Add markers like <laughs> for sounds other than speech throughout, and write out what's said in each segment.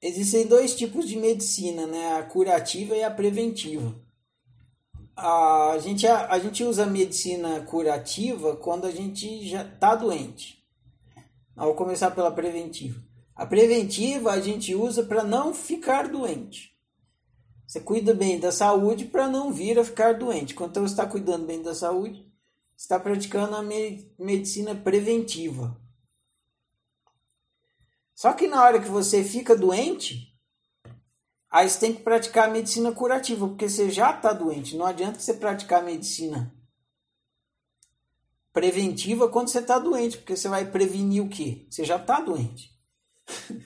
existem dois tipos de medicina, né? A curativa e a preventiva. A gente, a, a gente usa a medicina curativa quando a gente já está doente. Vou começar pela preventiva. A preventiva a gente usa para não ficar doente. Você cuida bem da saúde para não vir a ficar doente. Quando você está cuidando bem da saúde, está praticando a medicina preventiva. Só que na hora que você fica doente, aí você tem que praticar a medicina curativa, porque você já está doente. Não adianta você praticar a medicina preventiva quando você está doente, porque você vai prevenir o quê? Você já está doente. <laughs>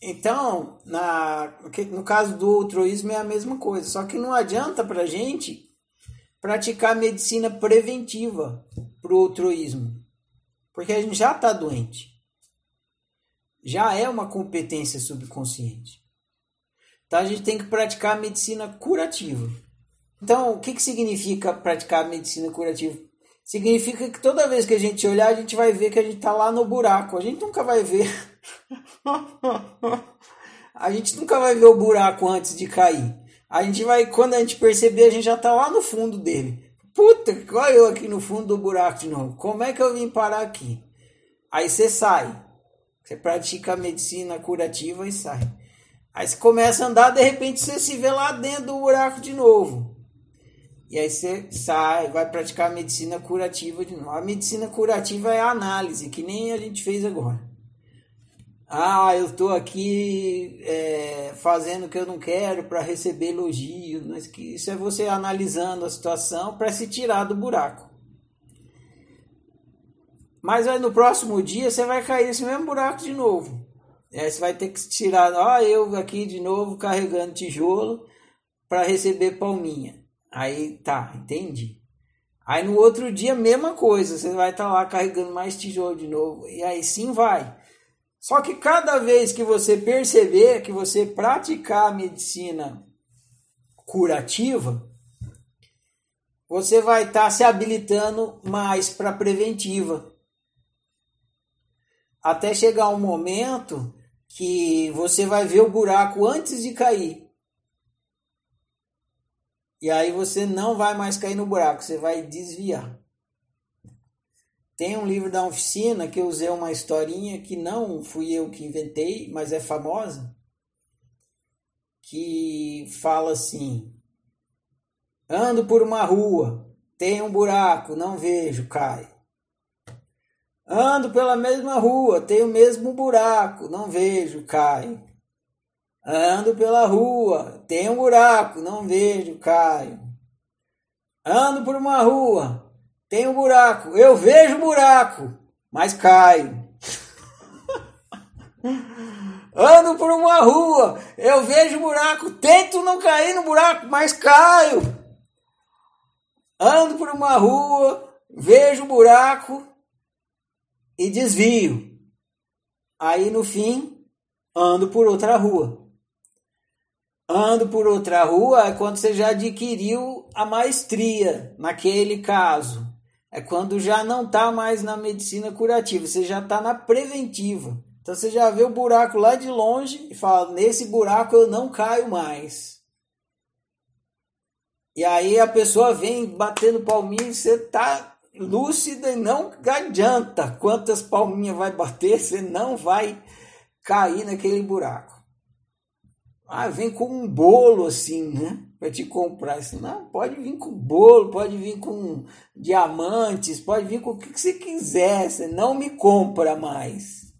então, na, no caso do altruísmo é a mesma coisa, só que não adianta para gente praticar medicina preventiva para o altruísmo, porque a gente já está doente. Já é uma competência subconsciente. Então a gente tem que praticar a medicina curativa. Então, o que, que significa praticar a medicina curativa? Significa que toda vez que a gente olhar, a gente vai ver que a gente está lá no buraco. A gente nunca vai ver. <laughs> a gente nunca vai ver o buraco antes de cair. A gente vai, quando a gente perceber, a gente já está lá no fundo dele. Puta, olha eu aqui no fundo do buraco de novo. Como é que eu vim parar aqui? Aí você sai. Você pratica a medicina curativa e sai. Aí você começa a andar, de repente você se vê lá dentro do buraco de novo. E aí você sai, vai praticar a medicina curativa de novo. A medicina curativa é a análise, que nem a gente fez agora ah, eu estou aqui é, fazendo o que eu não quero para receber elogios, mas que isso é você analisando a situação para se tirar do buraco. Mas aí no próximo dia você vai cair nesse mesmo buraco de novo. Aí você vai ter que tirar, ó, eu aqui de novo carregando tijolo para receber palminha. Aí tá, entendi. Aí no outro dia, mesma coisa, você vai estar tá lá carregando mais tijolo de novo. E aí sim vai. Só que cada vez que você perceber que você praticar a medicina curativa, você vai estar tá se habilitando mais para preventiva. Até chegar um momento que você vai ver o buraco antes de cair. E aí você não vai mais cair no buraco, você vai desviar. Tem um livro da oficina que eu usei uma historinha que não fui eu que inventei, mas é famosa, que fala assim: Ando por uma rua, tem um buraco, não vejo, cai. Ando pela mesma rua, tem o mesmo buraco, não vejo, cai. Ando pela rua, tem um buraco, não vejo, caio. Ando por uma rua, tem um buraco. Eu vejo o buraco, mas caio. Ando por uma rua, eu vejo buraco, tento não cair no buraco, mas caio. Ando por uma rua, vejo buraco e desvio. Aí no fim, ando por outra rua. Ando por outra rua é quando você já adquiriu a maestria naquele caso. É quando já não está mais na medicina curativa, você já está na preventiva. Então você já vê o buraco lá de longe e fala: nesse buraco eu não caio mais. E aí a pessoa vem batendo palminha e você tá lúcida e não adianta quantas palminhas vai bater, você não vai cair naquele buraco. Ah, vem com um bolo assim, né? Para te comprar. Assim, não, pode vir com bolo, pode vir com diamantes, pode vir com o que você quiser. Você não me compra mais.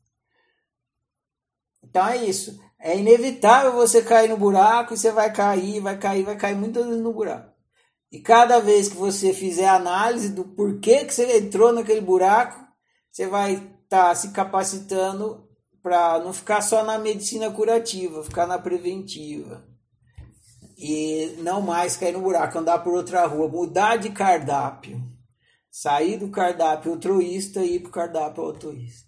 Então é isso. É inevitável você cair no buraco e você vai cair, vai cair, vai cair muitas vezes no buraco. E cada vez que você fizer análise do porquê que você entrou naquele buraco, você vai estar tá se capacitando para não ficar só na medicina curativa, ficar na preventiva. E não mais cair no buraco, andar por outra rua, mudar de cardápio. Sair do cardápio altruísta e ir para o cardápio altruísta.